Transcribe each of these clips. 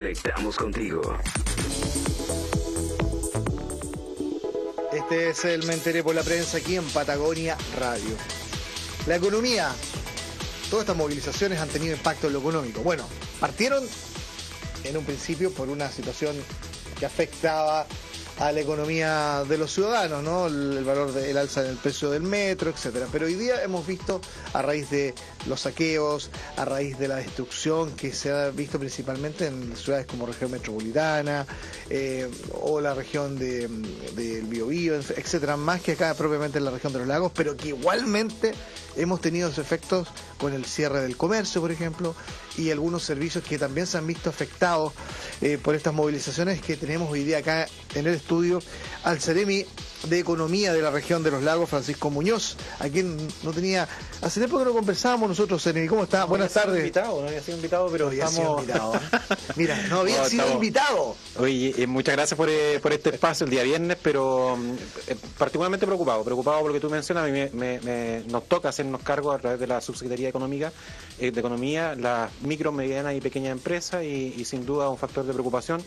Estamos contigo. Este es el Me enteré por la prensa aquí en Patagonia Radio. La economía, todas estas movilizaciones han tenido impacto en lo económico. Bueno, partieron en un principio por una situación que afectaba a la economía de los ciudadanos, ¿no? El, valor del alza del precio del metro, etcétera. Pero hoy día hemos visto, a raíz de los saqueos, a raíz de la destrucción que se ha visto principalmente en ciudades como región metropolitana eh, o la región del de, Biobío, etcétera, más que acá propiamente en la región de los lagos, pero que igualmente hemos tenido efectos con el cierre del comercio, por ejemplo, y algunos servicios que también se han visto afectados eh, por estas movilizaciones que tenemos hoy día acá en el estudio. Al Ceremi de Economía de la región de los lagos, Francisco Muñoz, a quien no tenía... Hace tiempo que no conversábamos nosotros. ¿Cómo está? Buenas tardes. Invitado, no había sido invitado, pero no había estamos... sido invitado. ¿eh? Mira, no había sido invitado. Oye, eh, muchas gracias por, eh, por, este espacio el día viernes, pero eh, particularmente preocupado. Preocupado por lo que tú mencionas. A mí me, me, nos toca hacernos cargo a través de la Subsecretaría Económica, de Economía, las micro, medianas y pequeñas empresas y, y sin duda un factor de preocupación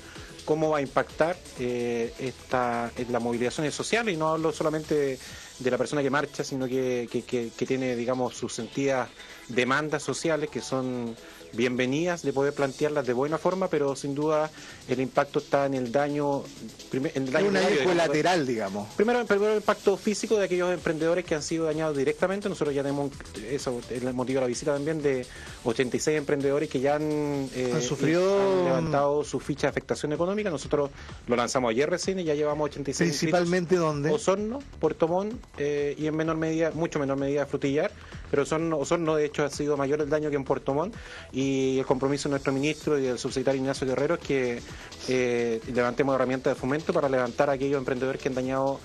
cómo va a impactar eh, esta, la movilización social y no hablo solamente de, la persona que marcha, sino que, que, que tiene, digamos, sus sentidas demandas sociales que son bienvenidas de poder plantearlas de buena forma, pero sin duda el impacto está en el daño. En el daño una colateral, digamos. Primero, primero, el impacto físico de aquellos emprendedores que han sido dañados directamente. Nosotros ya tenemos, eso el motivo de la visita también, de 86 emprendedores que ya han, eh, sufrido... levantado su ficha de afectación económica. Nosotros lo lanzamos ayer recién y ya llevamos 86 ¿Principalmente dónde? Osorno, Puerto Montt eh, y en menor medida, mucho menor medida Frutillar, pero Osorno, Osorno de hecho ha sido mayor el daño que en Puerto Montt y el compromiso de nuestro ministro y del subsecretario Ignacio Guerrero es que eh, levantemos herramientas de fomento para levantar a aquellos emprendedores que han dañado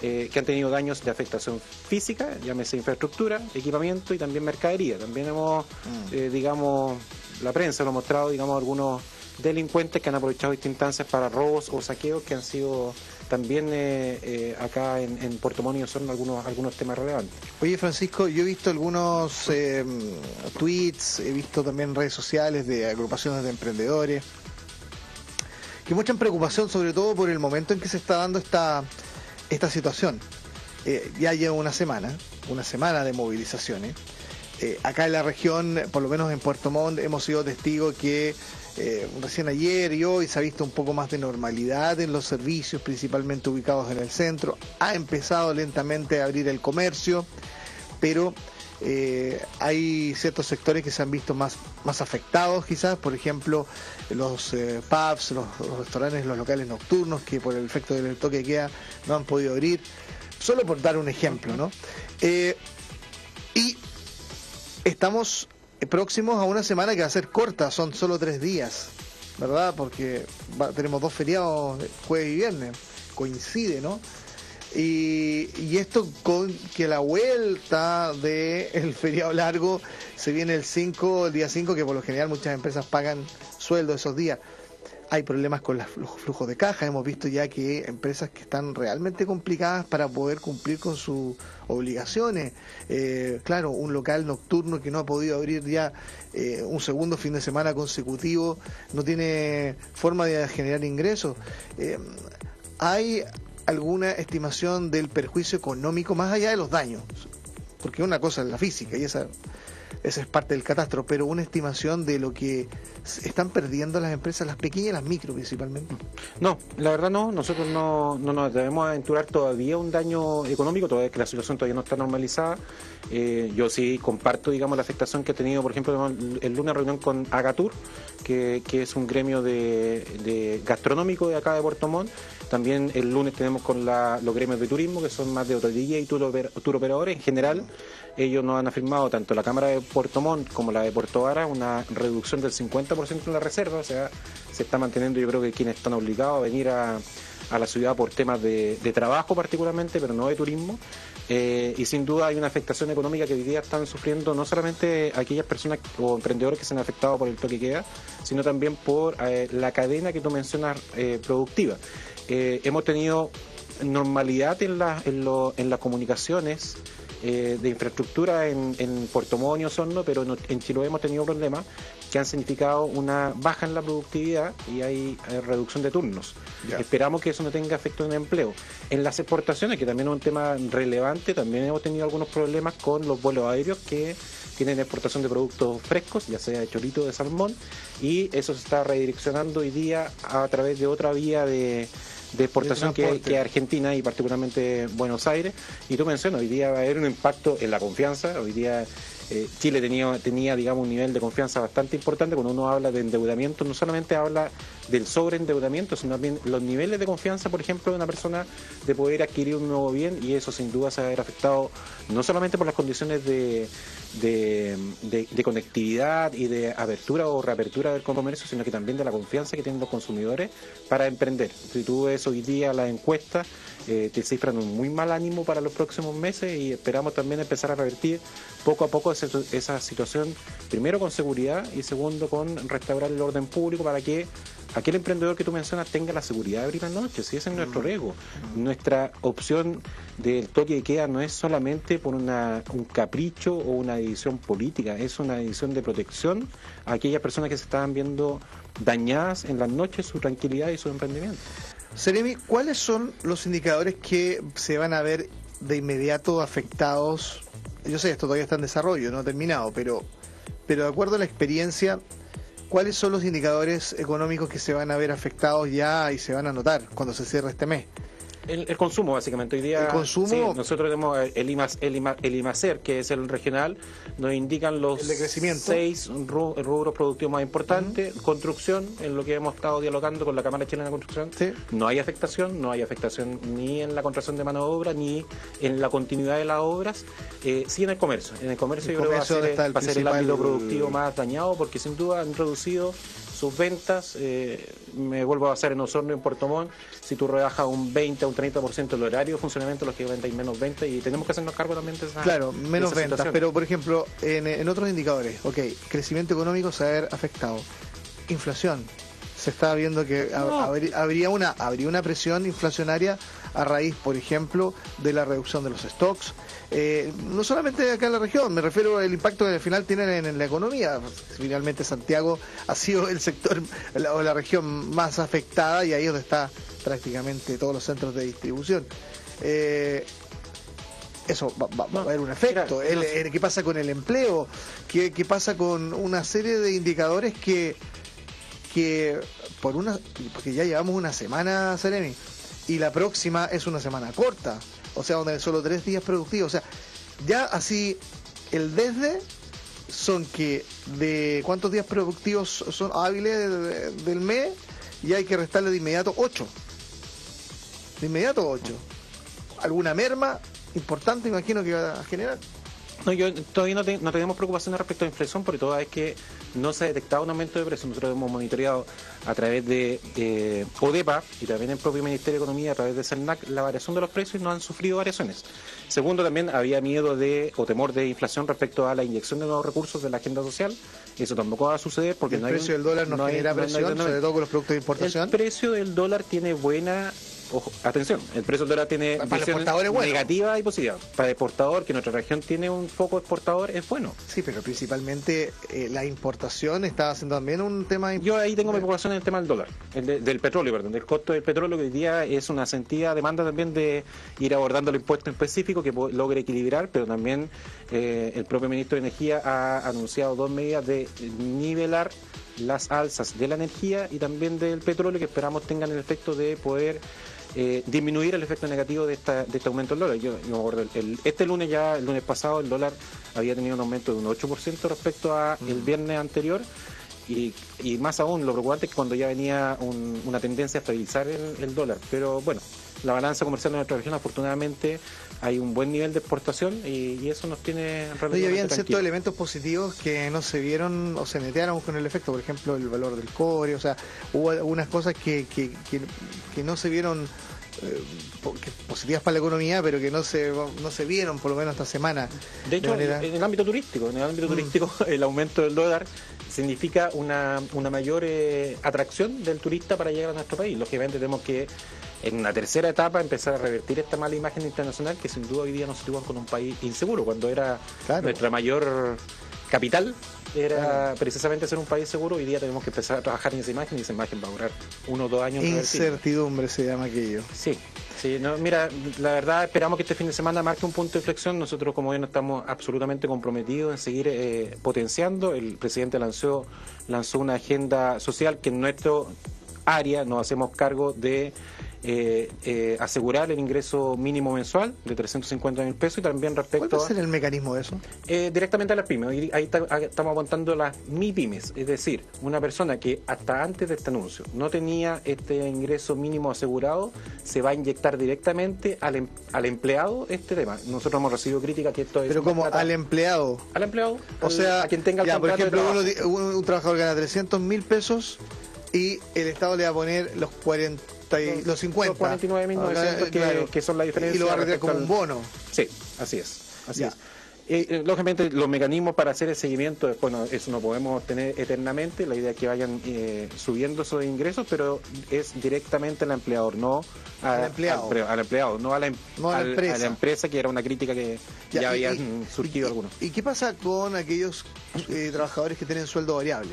eh, que han tenido daños de afectación física, llámese infraestructura, equipamiento y también mercadería. También hemos, mm. eh, digamos, la prensa lo ha mostrado, digamos, algunos delincuentes que han aprovechado estas instancias para robos o saqueos que han sido también eh, eh, acá en, Puerto Montt son algunos, algunos temas relevantes. Oye, Francisco, yo he visto algunos eh, tweets, he visto también redes sociales de agrupaciones de emprendedores que muestran preocupación sobre todo por el momento en que se está dando esta, esta situación. ya lleva una semana, una semana de movilizaciones. acá en la región, por lo menos en Puerto Montt, hemos sido testigos que eh, recién ayer y hoy se ha visto un poco más de normalidad en los servicios, principalmente ubicados en el centro. Ha empezado lentamente a abrir el comercio, pero eh, hay ciertos sectores que se han visto más, más afectados quizás, por ejemplo, los eh, pubs, los, restaurantes, los locales nocturnos que por el efecto del toque de queda no han podido abrir, solo por dar un ejemplo, ¿no? y estamos próximos a una semana que va a ser corta, son solo tres días, ¿verdad? Porque tenemos dos feriados, jueves y viernes, coincide, ¿no? Y, esto con que la vuelta del feriado largo se viene el 5, el día 5, que por lo general muchas empresas pagan sueldo esos días hay problemas con los flujos de caja. Hemos visto ya que empresas que están realmente complicadas para poder cumplir con sus obligaciones. Eh, claro, un local nocturno que no ha podido abrir ya eh, un segundo fin de semana consecutivo no tiene forma de generar ingresos. Eh, ¿Hay alguna estimación del perjuicio económico más allá de los daños? Porque una cosa es la física y esa esa es parte del catastro, pero una estimación de lo que están perdiendo las empresas, las pequeñas y las micro principalmente. No, la verdad no, nosotros no, no nos debemos aventurar todavía un daño económico, todavía que la situación todavía no está normalizada. Eh, yo sí comparto, digamos, la afectación que ha tenido, por ejemplo, el lunes reunión con Agatur, que, es un gremio de, gastronómico de acá de Puerto Montt. También el lunes tenemos con los gremios de turismo, que son más de hotelería y tour, operadores en general ellos nos han afirmado, tanto la Cámara de Puerto Montt como la de Puerto Vara, una reducción del 50% en la reserva, o sea, se está manteniendo yo creo que quienes están obligados a venir a, la ciudad por temas de, trabajo particularmente, pero no de turismo. Eh, y sin duda hay una afectación económica que hoy día están sufriendo no solamente aquellas personas o emprendedores que se han afectado por el toque queda, sino también por eh, la cadena que tú mencionas eh, productiva. hemos tenido normalidad en, en, en las comunicaciones eh, de infraestructura en, en Puerto Montt y Osorno, pero en Chiloé hemos tenido problemas que han significado una baja en la productividad y hay, reducción de turnos. Esperamos que eso no tenga efecto en el empleo. En las exportaciones, que también es un tema relevante, también hemos tenido algunos problemas con los vuelos aéreos que tienen exportación de productos frescos, ya sea de chorito de salmón, y eso se está redireccionando hoy día a través de otra vía de, exportación que, que, Argentina y particularmente Buenos Aires. Y tú mencionas, hoy día va a haber un impacto en la confianza, hoy día eh, Chile tenía, tenía, digamos, un nivel de confianza bastante importante. Cuando uno habla de endeudamiento, no solamente habla del sobreendeudamiento, sino también los niveles de confianza, por ejemplo, de una persona de poder adquirir un nuevo bien y eso sin duda se va a ver afectado no solamente por las condiciones de, conectividad y de apertura o reapertura del comercio, sino que también de la confianza que tienen los consumidores para emprender. Si tú ves hoy día las encuestas, eh, te cifran un muy mal ánimo para los próximos meses y esperamos también empezar a revertir poco a poco esa situación, primero con seguridad y segundo con restaurar el orden público para que aquel emprendedor que tú mencionas tenga la seguridad de abrir la noche, si ese es nuestro mm. riesgo. Nuestra opción del toque de queda no es solamente por una, un capricho o una decisión política, es una decisión de protección a aquellas personas que se estaban viendo dañadas en las noches su tranquilidad y su emprendimiento. Seremi, ¿cuáles son los indicadores que se van a ver de inmediato afectados? Yo sé, esto todavía está en desarrollo, no ha terminado, pero, pero de acuerdo a la experiencia, ¿cuáles son los indicadores económicos que se van a ver afectados ya y se van a notar cuando se cierre este mes? El, consumo, básicamente. Hoy día, ¿El consumo? nosotros tenemos el, el, IMACER, que es el regional, nos indican los seis rubros productivos más importantes. Construcción, en lo que hemos estado dialogando con la Cámara Chilena de Construcción. No hay afectación, no hay afectación ni en la contratación de mano de obra, ni en la continuidad de las obras. Eh, sí en el comercio. En el comercio yo creo que va a ser, el, ámbito productivo más dañado, porque sin duda han reducido sus ventas. Eh, me vuelvo a hacer en Osorno y en Puerto Montt. Si tú rebajas un 20 o un 30% el horario de funcionamiento, los que venden menos ventas y tenemos que hacernos cargo también de esa Claro, menos ventas, pero por ejemplo, en, otros indicadores, ok, crecimiento económico se va a ver afectado. Inflación, se está viendo que habría, una, habría una presión inflacionaria a raíz, por ejemplo, de la reducción de los stocks. Eh, no solamente acá en la región, me refiero al impacto que al final tienen en, la economía. Finalmente Santiago ha sido el sector o la, región más afectada y ahí es donde está prácticamente todos los centros de distribución. Eh, eso va, a haber un efecto. ¿Qué pasa con el empleo? ¿Qué, ¿Qué, pasa con una serie de indicadores que que por una, porque ya llevamos una semana, Seremi, y la próxima es una semana corta, o sea, donde solo tres días productivos, o sea, ya así, el desde son que de cuántos días productivos son hábiles del mes, y hay que restarle de inmediato ocho. De inmediato ocho. ¿Alguna merma importante, imagino que va a generar? No, yo todavía no, tenemos preocupaciones respecto a la inflación, porque toda vez que no se ha detectado un aumento de precios. Nosotros hemos monitoreado a través de eh, ODEPA y también el propio Ministerio de Economía a través de CERNAC la variación de los precios y no han sufrido variaciones. Segundo, también había miedo de o temor de inflación respecto a la inyección de nuevos recursos de la agenda social. Eso tampoco va a suceder porque el no hay... El precio del dólar no, genera presión, sobre todo con los productos de importación. El precio del dólar tiene buena ojo, atención, el precio del dólar tiene negativa y positiva. Para el exportador, que nuestra región tiene un foco exportador, es bueno. Sí, pero principalmente eh, la importación está haciendo también un tema... Yo ahí tengo mi preocupación en el tema del dólar, del petróleo, perdón, del costo del petróleo, que hoy día es una sentida demanda también de ir abordando el impuesto específico que logre equilibrar, pero también eh, el propio ministro de Energía ha anunciado dos medidas de nivelar las alzas de la energía y también del petróleo que esperamos tengan el efecto de poder eh, disminuir el efecto negativo de, esta, de este aumento del dólar. Yo, me acuerdo, este lunes ya, el lunes pasado, el dólar había tenido un aumento de un 8% respecto a el viernes anterior. Y, más aún, lo preocupante es que cuando ya venía una tendencia a estabilizar el, dólar. Pero bueno, la balanza comercial de nuestra región, afortunadamente, hay un buen nivel de exportación y, eso nos tiene realmente. habían ciertos elementos positivos que no se vieron o se netearon con el efecto, por ejemplo, el valor del cobre, o sea, hubo algunas cosas que, que, que no se vieron eh, positivas para la economía, pero que no se, no se vieron por lo menos esta semana. De hecho, en el ámbito turístico, en el ámbito mm. turístico el aumento del dólar significa una, una mayor eh, atracción del turista para llegar a nuestro país. Lógicamente tenemos que en una tercera etapa empezar a revertir esta mala imagen internacional que sin duda hoy día nos sitúan con un país inseguro, cuando era nuestra mayor capital era precisamente ser un país seguro. Hoy día tenemos que empezar a trabajar en esa imagen y esa imagen va a durar uno o dos años. Incertidumbre se llama aquello. Sí, sí. No, mira, la verdad esperamos que este fin de semana marque un punto de inflexión. Nosotros como gobierno estamos absolutamente comprometidos en seguir eh, potenciando. El presidente lanzó, lanzó una agenda social que en nuestro área nos hacemos cargo de eh, eh, asegurar el ingreso mínimo mensual de 350 mil pesos y también respecto ¿Cuál va a ser el mecanismo de eso? Eh, directamente a las pymes. Ahí estamos aguantando las MIPYMES, es decir, una persona que hasta antes de este anuncio no tenía este ingreso mínimo asegurado, se va a inyectar directamente al, em, al empleado este tema. Nosotros hemos recibido crítica que esto es... Pero como al empleado. Al empleado. O sea, a quien tenga el por ejemplo, un, un trabajador gana 300 mil pesos y el Estado le va a poner los 40 los 50. Los 49.900 que, que son la diferencia. Y lo va a retirar como un bono. Sí, así es. Así es. Eh, lógicamente los mecanismos para hacer el seguimiento, bueno, eso no podemos tener eternamente, la idea es que vayan eh, subiendo esos ingresos, pero es directamente al empleador, no al, empleado. Al, empleado, no, a la, em- empresa. a la, empresa. que era una crítica que ya, habían surgido algunos. ¿Y qué pasa con aquellos eh, trabajadores que tienen sueldo variable?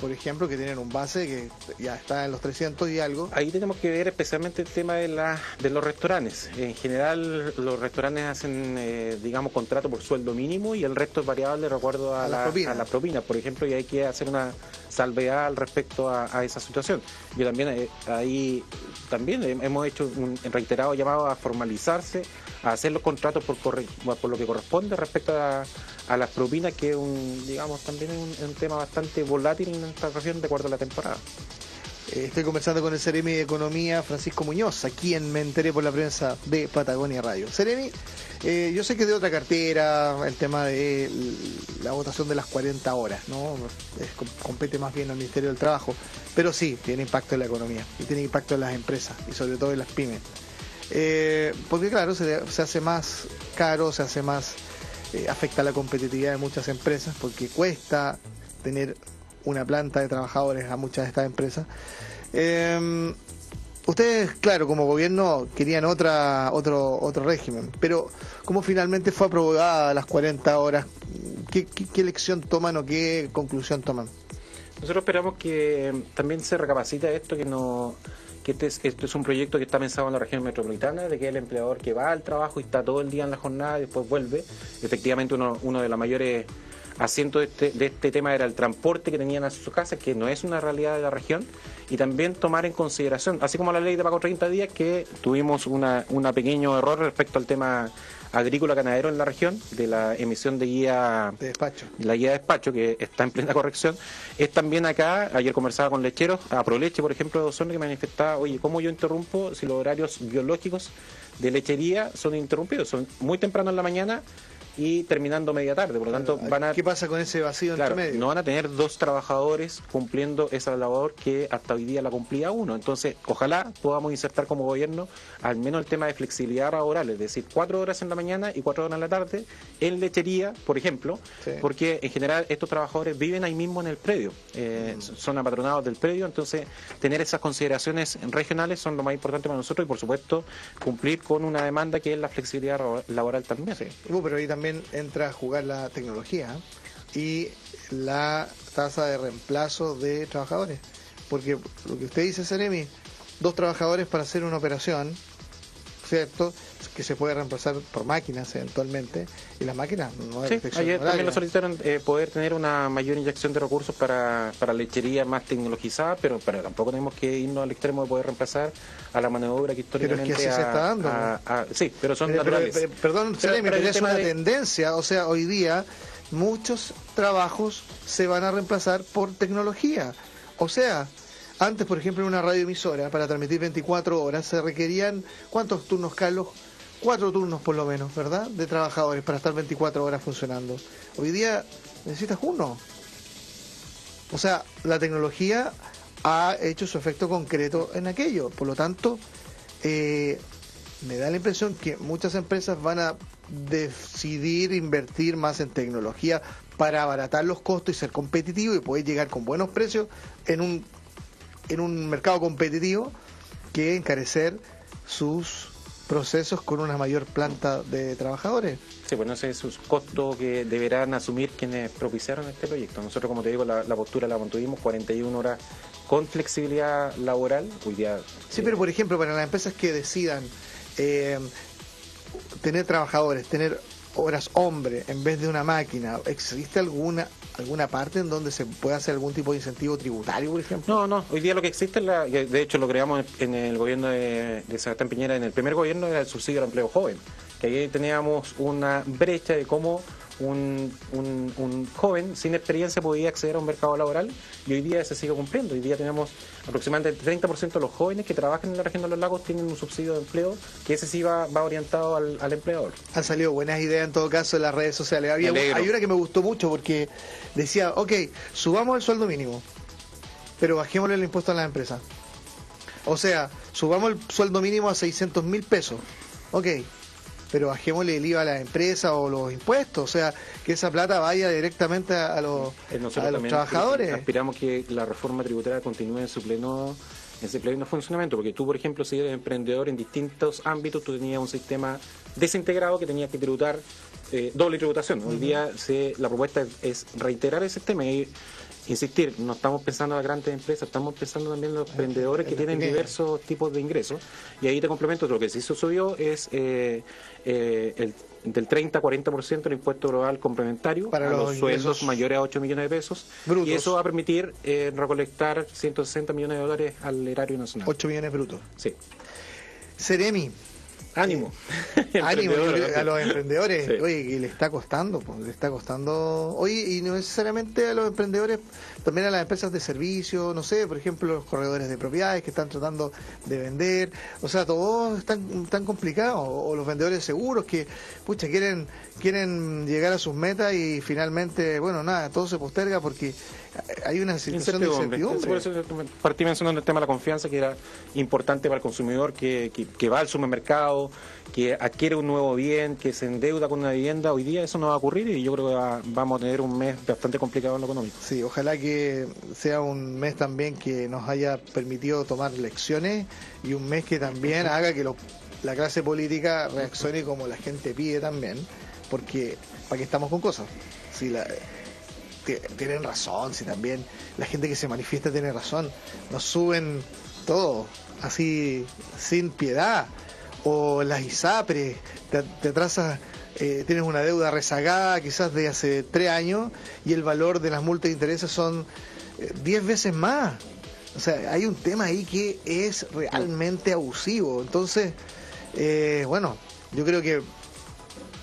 Por ejemplo, que tienen un base que ya está en los 300 y algo. Ahí tenemos que ver especialmente el tema de, la, de los restaurantes. En general, los restaurantes hacen, eh, digamos, contrato por sueldo mínimo y el resto es variable de acuerdo a, la, a la propina, por ejemplo, y hay que hacer una salvedad al respecto a, esa situación. Yo también, eh, ahí también hemos hecho un reiterado llamado a formalizarse, a hacer los contratos por, por lo que corresponde respecto a las propinas, que es un, digamos, también es un, tema bastante volátil en esta región de acuerdo a la temporada. Eh, estoy conversando con el Ceremi de Economía, Francisco Muñoz, a quien me enteré por la prensa de Patagonia Radio. Ceremi, eh, yo sé que de otra cartera el tema de la votación de las 40 horas, ¿no? compete más bien al Ministerio del Trabajo, pero sí, tiene impacto en la economía y tiene impacto en las empresas y sobre todo en las pymes. Eh, porque claro, se, se hace más caro, se hace más eh, afecta la competitividad de muchas empresas porque cuesta tener una planta de trabajadores a muchas de estas empresas. Em, ustedes, claro, como gobierno querían otra, otro, otro régimen, pero ¿cómo finalmente fue aprobada las 40 horas? ¿Qué, qué, qué lección toman o qué conclusión toman? Nosotros esperamos que también se recapacita esto que no que este es, este es un proyecto que está pensado en la región metropolitana, de que el empleador que va al trabajo y está todo el día en la jornada y después vuelve. Efectivamente, uno, uno de los mayores asientos de este, de este tema era el transporte que tenían a sus casas, que no es una realidad de la región, y también tomar en consideración, así como la ley de pago 30 días, que tuvimos un una pequeño error respecto al tema agrícola ganadero en la región, de la emisión de guía de despacho. La guía de despacho, que está en plena corrección, es también acá, ayer conversaba con lecheros, a Proleche, por ejemplo, de Osorno, que manifestaba, oye, ¿cómo yo interrumpo si los horarios biológicos de lechería son interrumpidos? Son muy temprano en la mañana y terminando media tarde. Por lo tanto, van a. ¿Qué pasa con ese vacío claro, medio? No van a tener dos trabajadores cumpliendo esa labor que hasta hoy día la cumplía uno. Entonces, ojalá podamos insertar como gobierno al menos el tema de flexibilidad laboral, es decir, cuatro horas en la mañana y cuatro horas en la tarde en lechería, por ejemplo, porque en general estos trabajadores viven ahí mismo en el predio, eh, mm. son apatronados del predio, entonces tener esas consideraciones regionales son lo más importante para nosotros y, por supuesto, cumplir con una demanda que es la flexibilidad laboral también. Sí. pero ahí también entra a jugar la tecnología y la tasa de reemplazo de trabajadores. Porque lo que usted dice, Seremi, dos trabajadores para hacer una operación, ¿cierto? Que se puede reemplazar por máquinas eventualmente, y las máquinas no sí, ayer también lo solicitaron eh, poder tener una mayor inyección de recursos para, para lechería más tecnologizada, pero, pero tampoco tenemos que irnos al extremo de poder reemplazar a la mano de obra que históricamente pero es que así se está dando. sí, pero son naturales. perdón, pero, es una tendencia, o sea, hoy día muchos trabajos se van a reemplazar por tecnología. O sea, antes, por ejemplo, en una radioemisora, para transmitir 24 horas, se requerían, ¿cuántos turnos, Carlos? Cuatro turnos por lo menos, ¿verdad? De trabajadores para estar 24 horas funcionando. Hoy día necesitas uno. O sea, la tecnología ha hecho su efecto concreto en aquello. Por lo tanto, eh, me da la impresión que muchas empresas van a decidir invertir más en tecnología para abaratar los costos y ser competitivo y poder llegar con buenos precios en un en un mercado competitivo que encarecer sus procesos con una mayor planta de trabajadores. Sí, pues no sé sus costos que deberán asumir quienes propiciaron este proyecto. Nosotros, como te digo, la, postura la mantuvimos 41 horas con flexibilidad laboral. Hoy día, sí, pero por ejemplo, para las empresas que decidan eh, tener trabajadores, tener horas hombre en vez de una máquina, ¿existe alguna alguna parte en donde se pueda hacer algún tipo de incentivo tributario, por ejemplo? No, no. Hoy día lo que existe, es la, de hecho lo creamos en el gobierno de, de Sebastián Piñera, en el primer gobierno era el subsidio al empleo joven, que ahí teníamos una brecha de cómo un, un, joven sin experiencia podía acceder a un mercado laboral y hoy día se sigue cumpliendo. Hoy día tenemos aproximadamente el 30% de los jóvenes que trabajan en la región de los lagos tienen un subsidio de empleo que ese sí va, va orientado al, empleador. Han salido buenas ideas en todo caso en las redes sociales. Había, hay una que me gustó mucho porque decía, ok, subamos el sueldo mínimo, pero bajémosle el impuesto a las empresas. O sea, subamos el sueldo mínimo a 600 mil pesos. Ok, pero bajémosle el IVA a las empresas o los impuestos, o sea, que esa plata vaya directamente a, los, eh, a los trabajadores. Aspiramos que la reforma tributaria continúe en su pleno en ese pleno funcionamiento, porque tú, por ejemplo, si eres emprendedor en distintos ámbitos, tú tenías un sistema desintegrado que tenías que tributar eh, doble tributación. Hoy día se, la propuesta es reiterar ese sistema y insistir, no estamos pensando en las grandes empresas, estamos pensando también en los emprendedores que tienen diversos tipos de ingresos. Y ahí te complemento, lo que sí se subió es eh, eh, el, del 30 a 40% el impuesto global complementario para los, sueldos mayores a 8 millones de pesos. Y eso va a permitir eh, recolectar 160 millones de dólares al erario nacional. 8 millones brutos. Sí. Seremi, Ánimo. Ánimo a los emprendedores. Oye, y le está costando, pues, le está costando. Oye, y no necesariamente a los emprendedores, también a las empresas de servicio, no sé, por ejemplo, los corredores de propiedades que están tratando de vender. O sea, todos están tan complicados. O los vendedores seguros que, pucha, quieren, quieren llegar a sus metas y finalmente, bueno, nada, todo se posterga porque hay una situación de incertidumbre. Por eso partí mencionando el tema de la confianza, que era importante para el consumidor que, que, va al supermercado, que adquiere un nuevo bien, que se endeuda con una vivienda. Hoy día eso no va a ocurrir y yo creo que vamos a tener un mes bastante complicado en lo económico. Sí, ojalá que sea un mes también que nos haya permitido tomar lecciones y un mes que también haga que la clase política reaccione como la gente pide también, porque para qué estamos con cosas. Si la, tienen razón, si también la gente que se manifiesta tiene razón. Nos suben todo, así, sin piedad. O las ISAPRES, te, atrasas, eh, tienes una deuda rezagada quizás de hace tres años y el valor de las multas de intereses son eh, diez veces más. O sea, hay un tema ahí que es realmente abusivo. Entonces, eh, bueno, yo creo que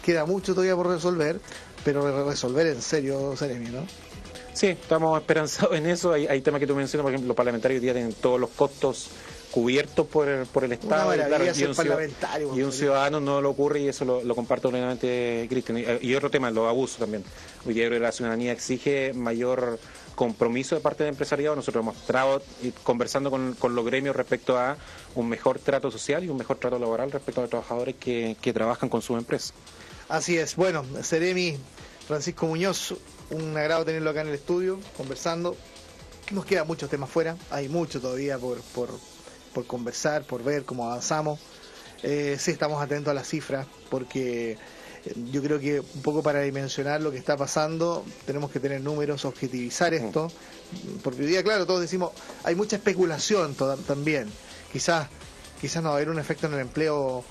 queda mucho todavía por resolver pero resolver en serio, Seremi, ¿no? Sí, estamos esperanzados en eso. Hay, hay temas que tú mencionas, por ejemplo, los parlamentarios día tienen todos los costos cubiertos por el, por el Estado. y, un ciudadano, y un ciudadano no lo ocurre y eso lo, comparto plenamente Cristian. Y, otro tema, los abusos también. Hoy día la ciudadanía exige mayor compromiso de parte del empresariado. Nosotros hemos estado conversando con, con, los gremios respecto a un mejor trato social y un mejor trato laboral respecto a los trabajadores que, que trabajan con sus empresas. Así es. Bueno, Seremi, Francisco Muñoz, un agrado tenerlo acá en el estudio, conversando. Nos quedan muchos temas fuera, hay mucho todavía por, por, conversar, por ver cómo avanzamos. Eh, sí, estamos atentos a las cifras, porque eh, yo creo que un poco para dimensionar lo que está pasando, tenemos que tener números, objetivizar esto, porque hoy día, claro, todos decimos, hay mucha especulación también. Quizás, quizás no va a haber un efecto en el empleo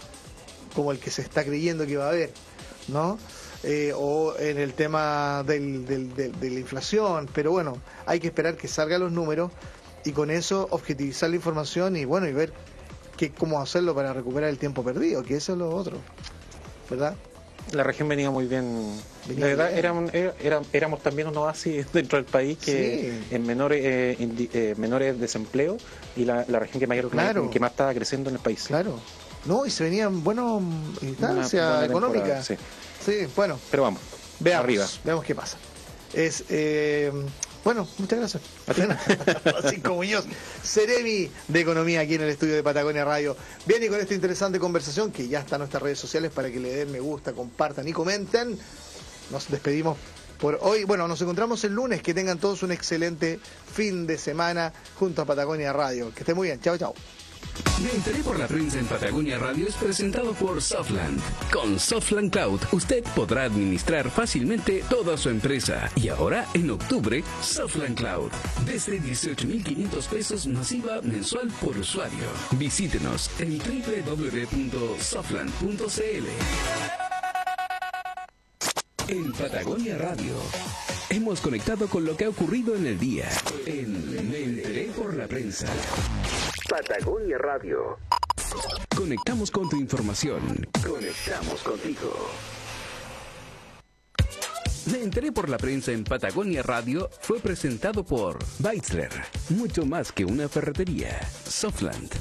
como el que se está creyendo que va a haber ¿no? Eh, o en el tema del, de la inflación, pero bueno, hay que esperar que salgan los números y con eso objetivizar la información y bueno, y ver qué cómo hacerlo para recuperar el tiempo perdido, que eso es lo otro, ¿verdad? La región venía muy bien. la verdad, éramos, éramos también un oasis dentro del país que en menores eh, eh, menores desempleo y la, región que, mayor, que más estaba creciendo en el país. Claro. No, y se venían buenas instancias económicas. Sí. sí. bueno. Pero vamos, veamos, arriba. Veamos qué pasa. Es, eh, bueno, muchas gracias. Francisco Muñoz, Ceremi de Economía aquí en el estudio de Patagonia Radio. Bien, y con esta interesante conversación que ya está en nuestras redes sociales para que le den me gusta, compartan y comenten, nos despedimos por hoy. Bueno, nos encontramos el lunes. Que tengan todos un excelente fin de semana junto a Patagonia Radio. Que esté muy bien. Chao, chao. Me enteré por la prensa en Patagonia Radio es presentado por Softland. Con Softland Cloud, usted podrá administrar fácilmente toda su empresa. Y ahora, en octubre, Softland Cloud. Desde 18.500 pesos masiva mensual por usuario. Visítenos en www.softland.cl. En Patagonia Radio. Hemos conectado con lo que ha ocurrido en el día. En Me enteré por la prensa. Patagonia Radio. Conectamos con tu información. Conectamos contigo. Me enteré por la prensa en Patagonia Radio fue presentado por Weitzler, mucho más que una ferretería. Softland,